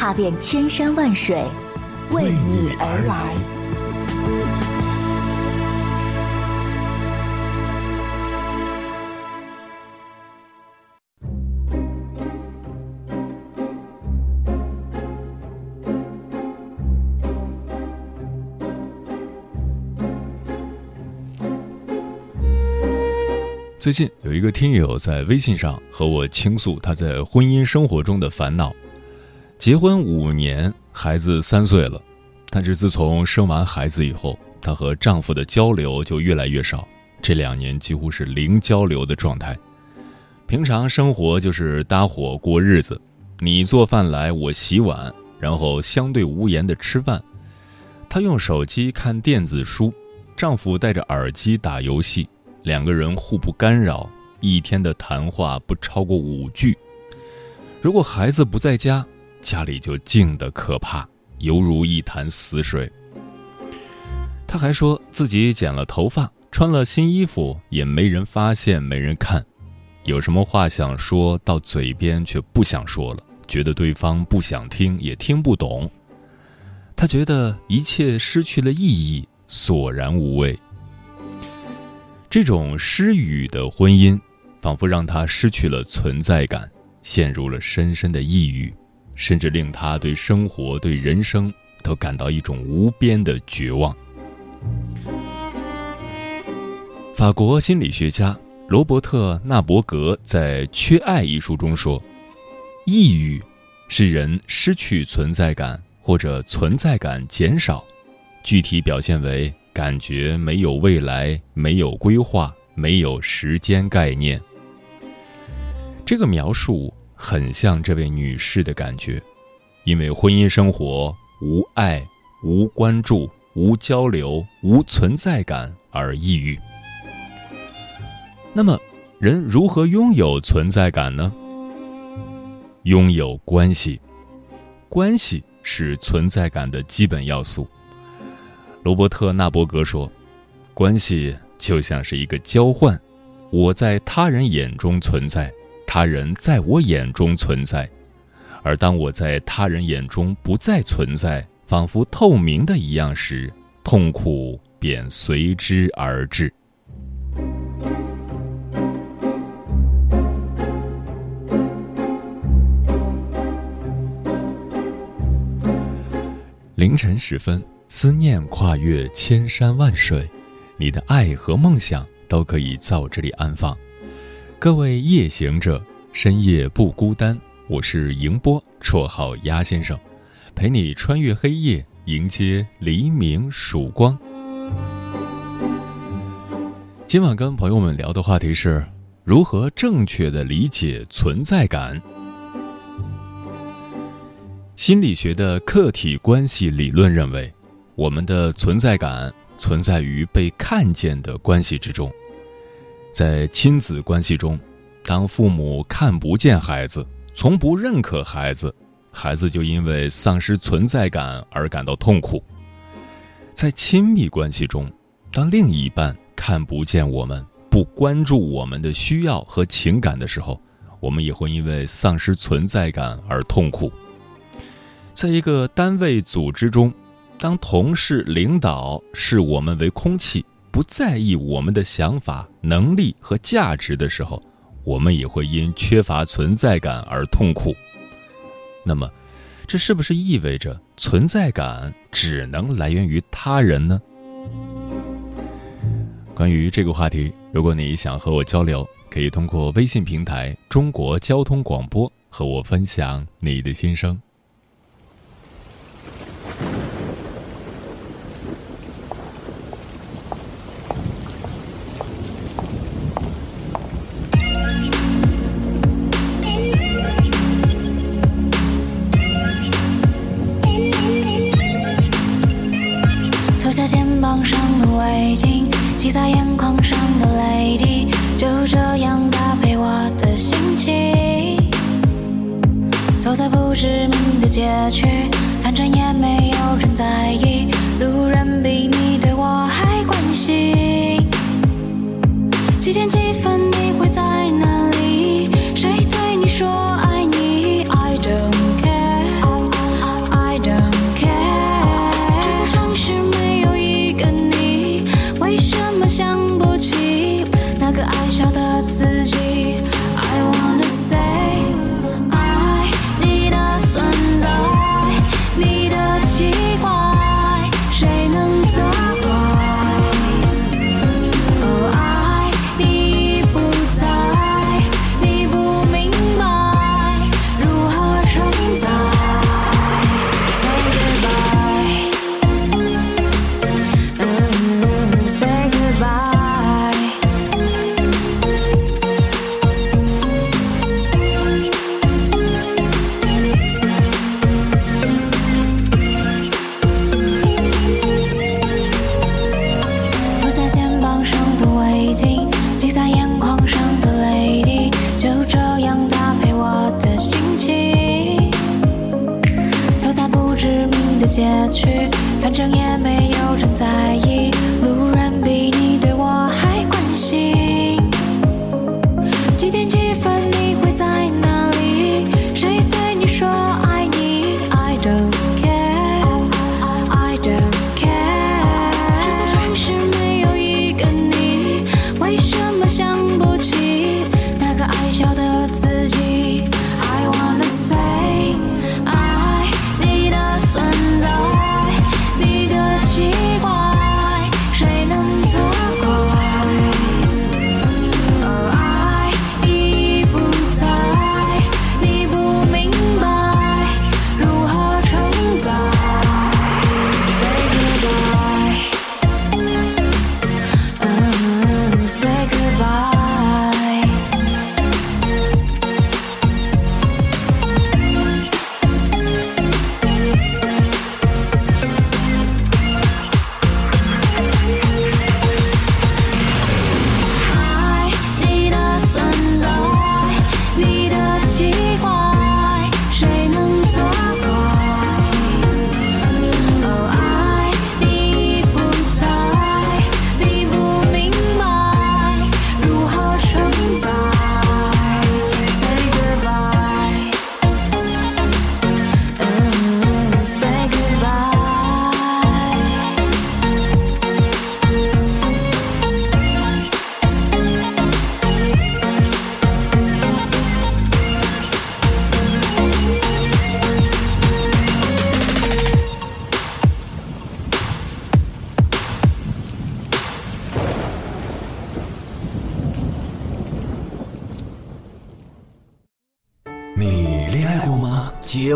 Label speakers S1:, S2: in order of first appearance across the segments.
S1: 踏遍千山万水，为你而来。
S2: 最近有一个听友在微信上和我倾诉他在婚姻生活中的烦恼。结婚五年，孩子三岁了，但是自从生完孩子以后，她和丈夫的交流就越来越少。这两年几乎是零交流的状态，平常生活就是搭伙过日子，你做饭来，我洗碗，然后相对无言的吃饭。她用手机看电子书，丈夫戴着耳机打游戏，两个人互不干扰，一天的谈话不超过五句。如果孩子不在家，家里就静得可怕，犹如一潭死水。他还说自己剪了头发，穿了新衣服，也没人发现，没人看。有什么话想说到嘴边，却不想说了，觉得对方不想听，也听不懂。他觉得一切失去了意义，索然无味。这种失语的婚姻，仿佛让他失去了存在感，陷入了深深的抑郁。甚至令他对生活、对人生都感到一种无边的绝望。法国心理学家罗伯特·纳伯格在《缺爱》一书中说：“抑郁是人失去存在感或者存在感减少，具体表现为感觉没有未来、没有规划、没有时间概念。”这个描述。很像这位女士的感觉，因为婚姻生活无爱、无关注、无交流、无存在感而抑郁。那么，人如何拥有存在感呢？拥有关系，关系是存在感的基本要素。罗伯特·纳伯格说：“关系就像是一个交换，我在他人眼中存在。”他人在我眼中存在，而当我在他人眼中不再存在，仿佛透明的一样时，痛苦便随之而至。凌晨时分，思念跨越千山万水，你的爱和梦想都可以在我这里安放。各位夜行者，深夜不孤单。我是迎波，绰号鸭先生，陪你穿越黑夜，迎接黎明曙光。今晚跟朋友们聊的话题是如何正确的理解存在感。心理学的客体关系理论认为，我们的存在感存在于被看见的关系之中。在亲子关系中，当父母看不见孩子，从不认可孩子，孩子就因为丧失存在感而感到痛苦。在亲密关系中，当另一半看不见我们，不关注我们的需要和情感的时候，我们也会因为丧失存在感而痛苦。在一个单位组织中，当同事、领导视我们为空气。不在意我们的想法、能力和价值的时候，我们也会因缺乏存在感而痛苦。那么，这是不是意味着存在感只能来源于他人呢？关于这个话题，如果你想和我交流，可以通过微信平台“中国交通广播”和我分享你的心声。
S3: 围巾，系在眼眶上的泪滴，就这样搭配我的心情。走在不知名的街区，反正也没有人在意，路人比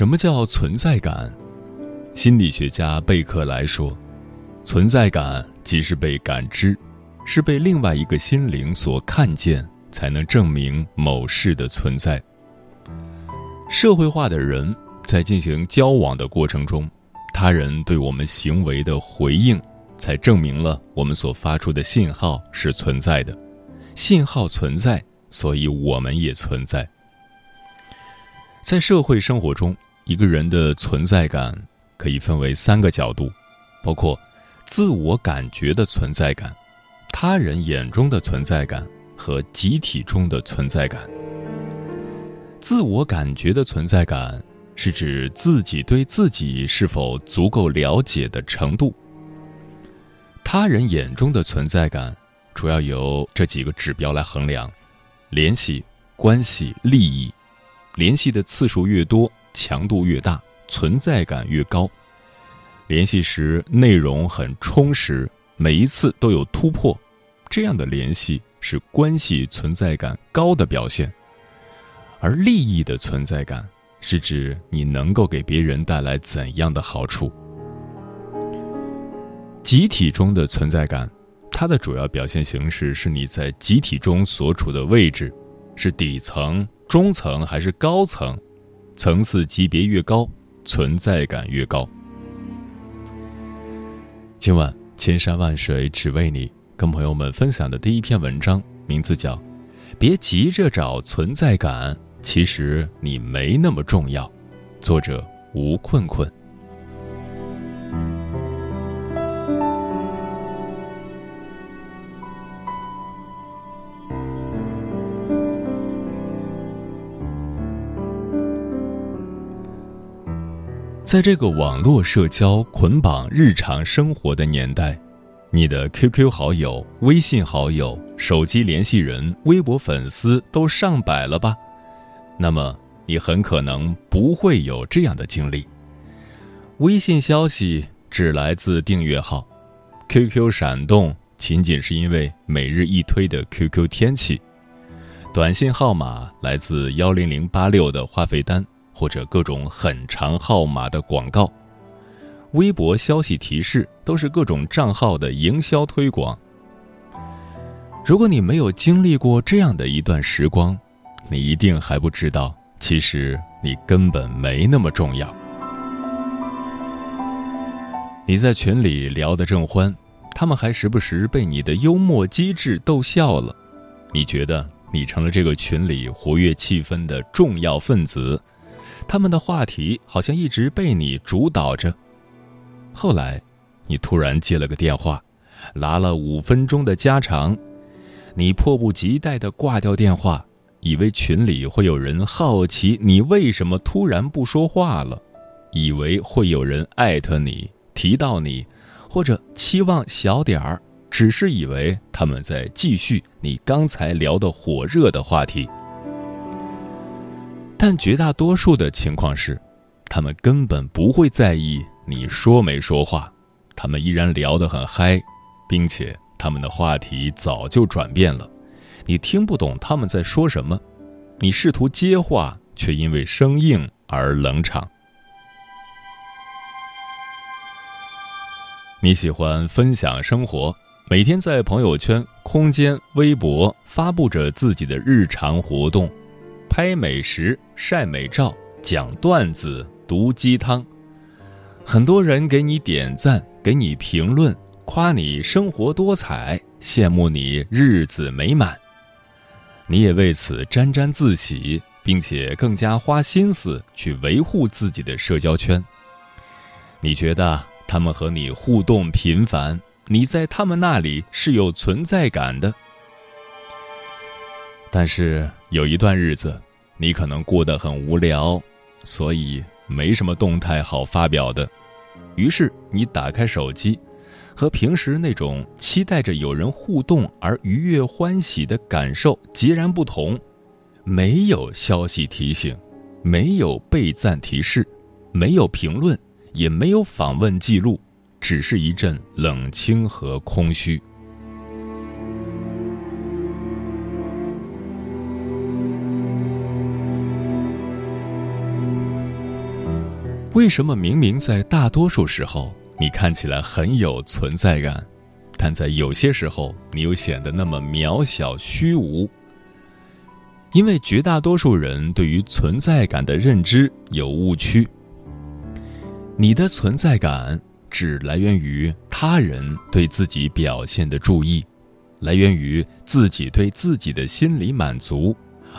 S2: 什么叫存在感？心理学家贝克莱说，存在感即是被感知，是被另外一个心灵所看见，才能证明某事的存在。社会化的人在进行交往的过程中，他人对我们行为的回应，才证明了我们所发出的信号是存在的。信号存在，所以我们也存在。在社会生活中，一个人的存在感可以分为三个角度，包括自我感觉的存在感、他人眼中的存在感和集体中的存在感。自我感觉的存在感是指自己对自己是否足够了解的程度。他人眼中的存在感主要由这几个指标来衡量：联系、关系、利益。联系的次数越多，强度越大，存在感越高。联系时内容很充实，每一次都有突破，这样的联系是关系存在感高的表现。而利益的存在感是指你能够给别人带来怎样的好处。集体中的存在感，它的主要表现形式是你在集体中所处的位置，是底层。中层还是高层，层次级别越高，存在感越高。今晚千山万水只为你，跟朋友们分享的第一篇文章，名字叫《别急着找存在感，其实你没那么重要》，作者吴困困。在这个网络社交捆绑日常生活的年代，你的 QQ 好友、微信好友、手机联系人、微博粉丝都上百了吧？那么你很可能不会有这样的经历：微信消息只来自订阅号，QQ 闪动仅仅是因为每日一推的 QQ 天气，短信号码来自幺零零八六的话费单。或者各种很长号码的广告，微博消息提示都是各种账号的营销推广。如果你没有经历过这样的一段时光，你一定还不知道，其实你根本没那么重要。你在群里聊得正欢，他们还时不时被你的幽默机智逗笑了，你觉得你成了这个群里活跃气氛的重要分子。他们的话题好像一直被你主导着。后来，你突然接了个电话，拉了五分钟的家常，你迫不及待地挂掉电话，以为群里会有人好奇你为什么突然不说话了，以为会有人艾特你提到你，或者期望小点儿，只是以为他们在继续你刚才聊的火热的话题。但绝大多数的情况是，他们根本不会在意你说没说话，他们依然聊得很嗨，并且他们的话题早就转变了，你听不懂他们在说什么，你试图接话，却因为生硬而冷场。你喜欢分享生活，每天在朋友圈、空间、微博发布着自己的日常活动。拍美食、晒美照、讲段子、毒鸡汤，很多人给你点赞，给你评论，夸你生活多彩，羡慕你日子美满。你也为此沾沾自喜，并且更加花心思去维护自己的社交圈。你觉得他们和你互动频繁，你在他们那里是有存在感的。但是有一段日子，你可能过得很无聊，所以没什么动态好发表的。于是你打开手机，和平时那种期待着有人互动而愉悦欢喜的感受截然不同。没有消息提醒，没有备赞提示，没有评论，也没有访问记录，只是一阵冷清和空虚。为什么明明在大多数时候你看起来很有存在感，但在有些时候你又显得那么渺小虚无？因为绝大多数人对于存在感的认知有误区。你的存在感只来源于他人对自己表现的注意，来源于自己对自己的心理满足，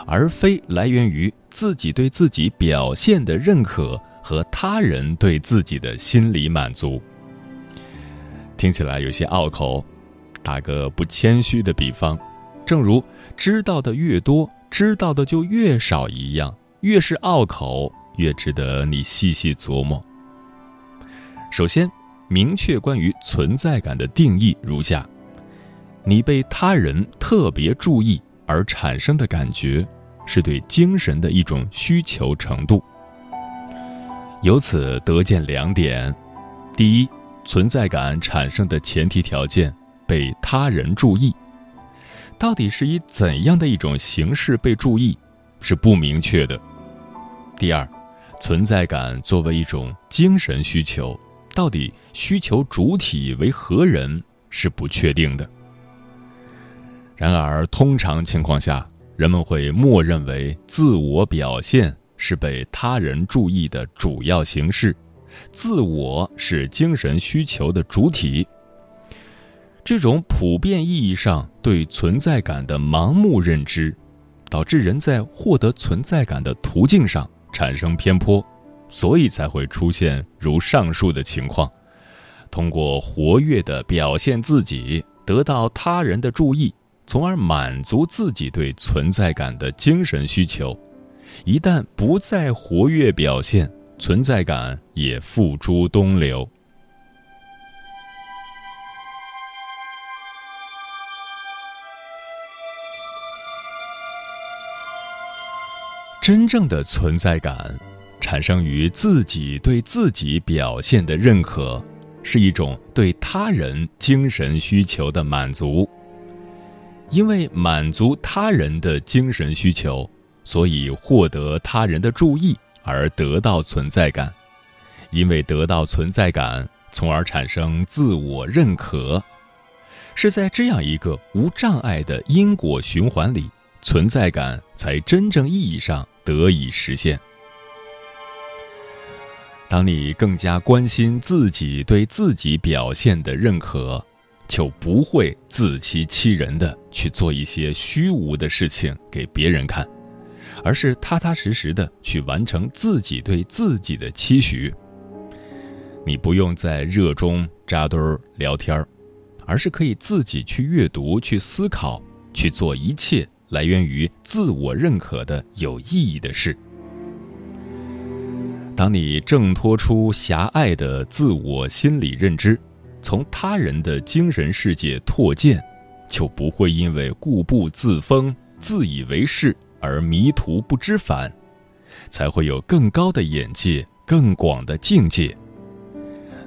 S2: 而非来源于自己对自己表现的认可和他人对自己的心理满足。听起来有些拗口，打个不谦虚的比方，正如知道的越多，知道的就越少一样，越是拗口，越值得你细细琢磨。首先，明确关于存在感的定义如下：你被他人特别注意而产生的感觉，是对精神的一种需求程度。由此得见两点：第一，存在感产生的前提条件被他人注意，到底是以怎样的一种形式被注意，是不明确的；第二，存在感作为一种精神需求。到底需求主体为何人是不确定的。然而，通常情况下，人们会默认为自我表现是被他人注意的主要形式，自我是精神需求的主体。这种普遍意义上对存在感的盲目认知，导致人在获得存在感的途径上产生偏颇。所以才会出现如上述的情况，通过活跃的表现自己，得到他人的注意，从而满足自己对存在感的精神需求。一旦不再活跃表现，存在感也付诸东流。真正的存在感。产生于自己对自己表现的认可，是一种对他人精神需求的满足。因为满足他人的精神需求，所以获得他人的注意而得到存在感。因为得到存在感，从而产生自我认可。是在这样一个无障碍的因果循环里，存在感才真正意义上得以实现。当你更加关心自己对自己表现的认可，就不会自欺欺人的去做一些虚无的事情给别人看，而是踏踏实实的去完成自己对自己的期许。你不用在热衷扎堆儿聊天儿，而是可以自己去阅读、去思考、去做一切来源于自我认可的有意义的事。当你挣脱出狭隘的自我心理认知，从他人的精神世界拓建，就不会因为固步自封、自以为是而迷途不知返，才会有更高的眼界、更广的境界。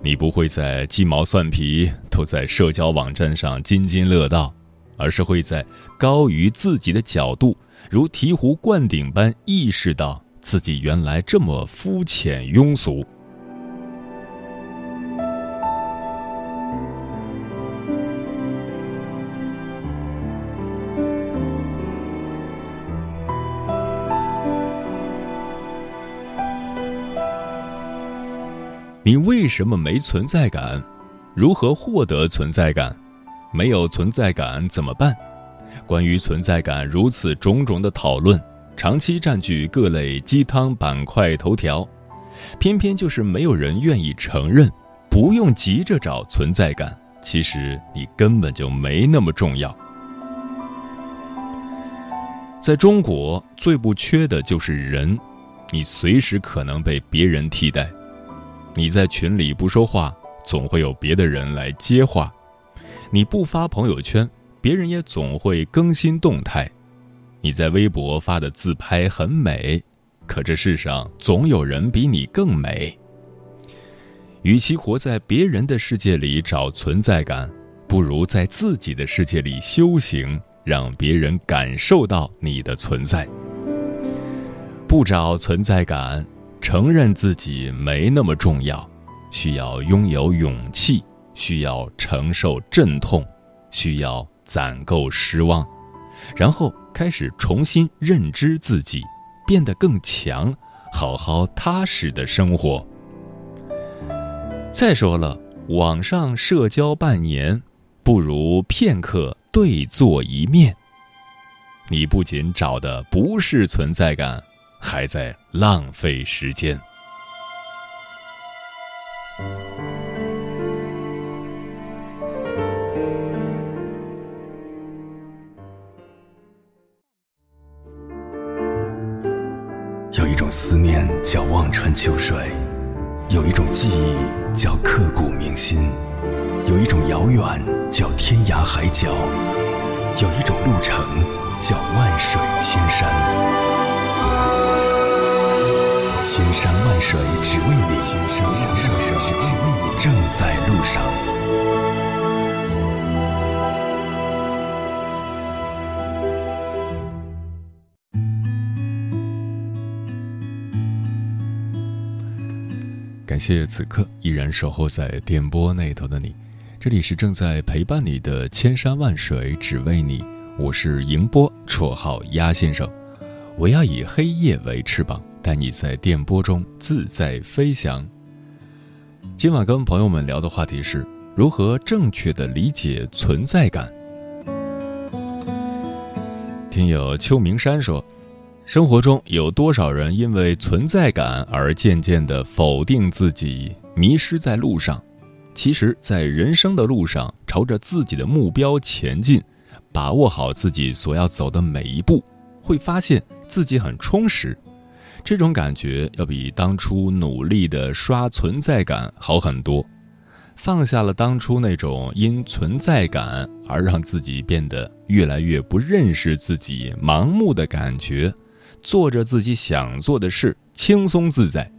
S2: 你不会在鸡毛蒜皮都在社交网站上津津乐道，而是会在高于自己的角度，如醍醐灌顶般意识到。自己原来这么肤浅庸俗。你为什么没存在感？如何获得存在感？没有存在感怎么办？关于存在感如此种种的讨论。长期占据各类鸡汤板块头条，偏偏就是没有人愿意承认，不用急着找存在感，其实你根本就没那么重要。在中国，最不缺的就是人，你随时可能被别人替代。你在群里不说话，总会有别的人来接话；你不发朋友圈，别人也总会更新动态。你在微博发的自拍很美，可这世上总有人比你更美。与其活在别人的世界里找存在感，不如在自己的世界里修行，让别人感受到你的存在。不找存在感，承认自己没那么重要，需要拥有勇气，需要承受阵痛，需要攒够失望。然后开始重新认知自己，变得更强，好好踏实的生活。再说了，网上社交半年，不如片刻对坐一面。你不仅找的不是存在感，还在浪费时间。
S4: 有一种思念叫望穿秋水，有一种记忆叫刻骨铭心，有一种遥远叫天涯海角，有一种路程叫万水千山。千山万水只为你，千山万水只为你，正在路上。
S2: 感谢此刻依然守候在电波那头的你，这里是正在陪伴你的千山万水只为你，我是迎波，绰号鸭先生，我要以黑夜为翅膀，带你在电波中自在飞翔。今晚跟朋友们聊的话题是如何正确的理解存在感。听友秋明山说。生活中有多少人因为存在感而渐渐地否定自己，迷失在路上？其实，在人生的路上，朝着自己的目标前进，把握好自己所要走的每一步，会发现自己很充实。这种感觉要比当初努力的刷存在感好很多。放下了当初那种因存在感而让自己变得越来越不认识自己、盲目的感觉。做着自己想做的事，轻松自在。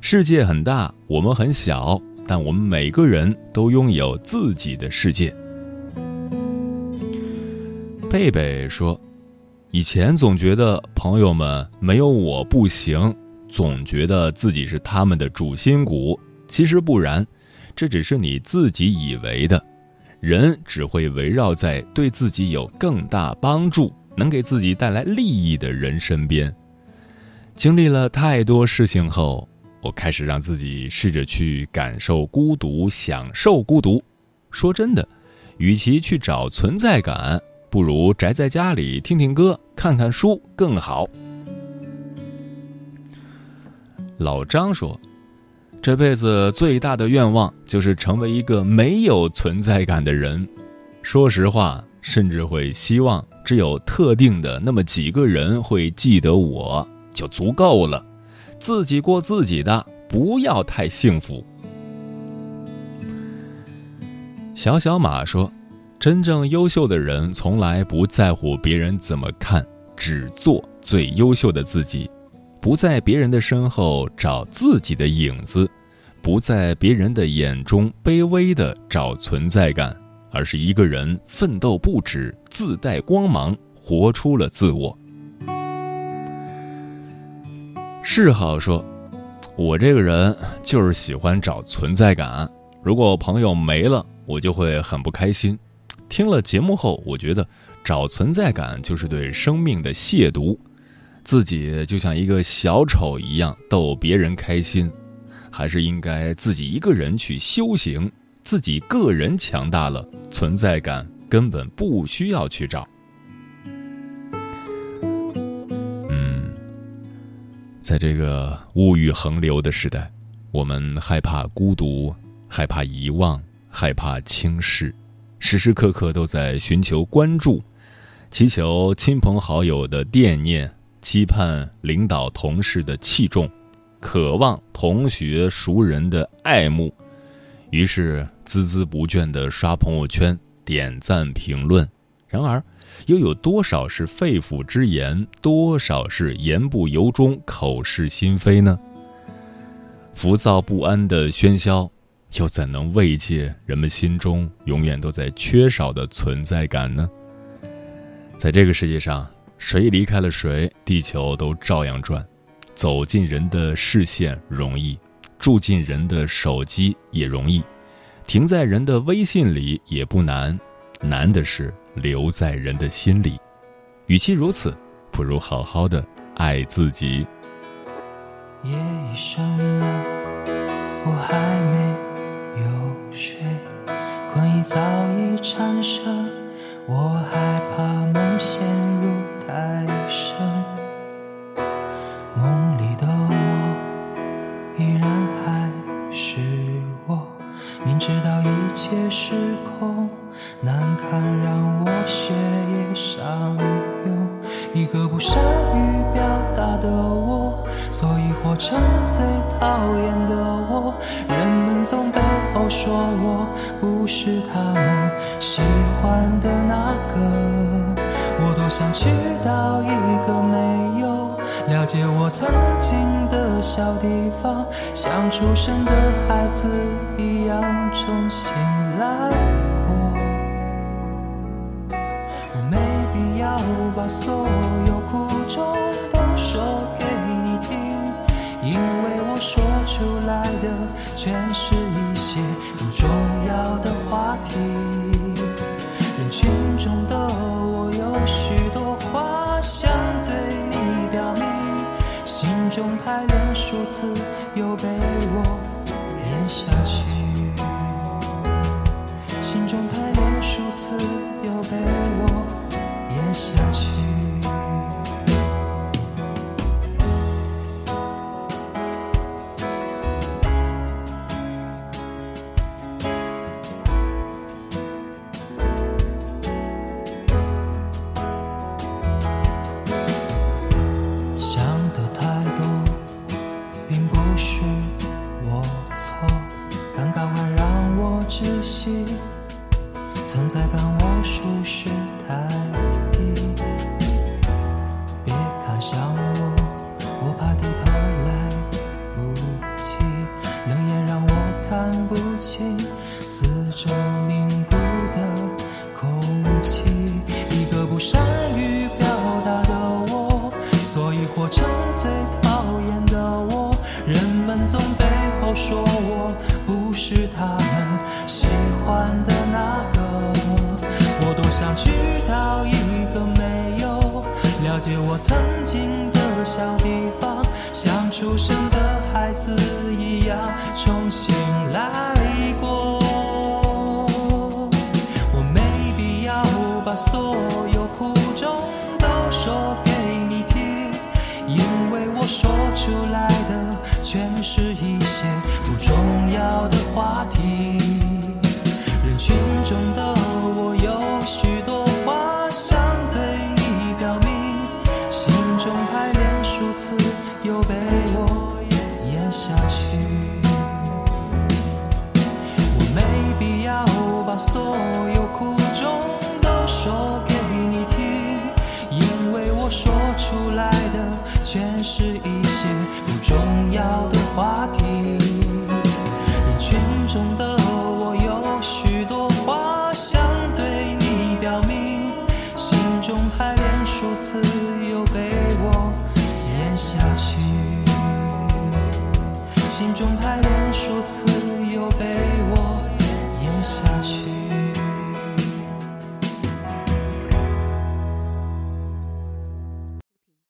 S2: 世界很大，我们很小，但我们每个人都拥有自己的世界。贝贝说：“以前总觉得朋友们没有我不行，总觉得自己是他们的主心骨。其实不然，这只是你自己以为的。人只会围绕在对自己有更大帮助。”能给自己带来利益的人身边，经历了太多事情后，我开始让自己试着去感受孤独，享受孤独。说真的，与其去找存在感，不如宅在家里听听歌、看看书更好。老张说：“这辈子最大的愿望就是成为一个没有存在感的人。”说实话。甚至会希望只有特定的那么几个人会记得我就足够了，自己过自己的，不要太幸福。小小马说：“真正优秀的人从来不在乎别人怎么看，只做最优秀的自己，不在别人的身后找自己的影子，不在别人的眼中卑微的找存在感。”而是一个人奋斗不止，自带光芒，活出了自我。是好说，我这个人就是喜欢找存在感。如果朋友没了，我就会很不开心。听了节目后，我觉得找存在感就是对生命的亵渎，自己就像一个小丑一样逗别人开心，还是应该自己一个人去修行。自己个人强大了，存在感根本不需要去找。嗯，在这个物欲横流的时代，我们害怕孤独，害怕遗忘，害怕轻视，时时刻刻都在寻求关注，祈求亲朋好友的惦念，期盼领导同事的器重，渴望同学熟人的爱慕。于是孜孜不倦地刷朋友圈、点赞、评论，然而，又有多少是肺腑之言，多少是言不由衷、口是心非呢？浮躁不安的喧嚣，又怎能慰藉人们心中永远都在缺少的存在感呢？在这个世界上，谁离开了谁，地球都照样转。走进人的视线容易。住进人的手机也容易，停在人的微信里也不难，难的是留在人的心里。与其如此，不如好好的爱自己。
S5: 夜已深了，我还没有谁，困意早已缠身，生的孩子一样重新来过，我没必要把所有苦衷都说给你听，因为我说出来的全是一些不重要的话题，人群中的我有许多话想对你表明，心中排列数次。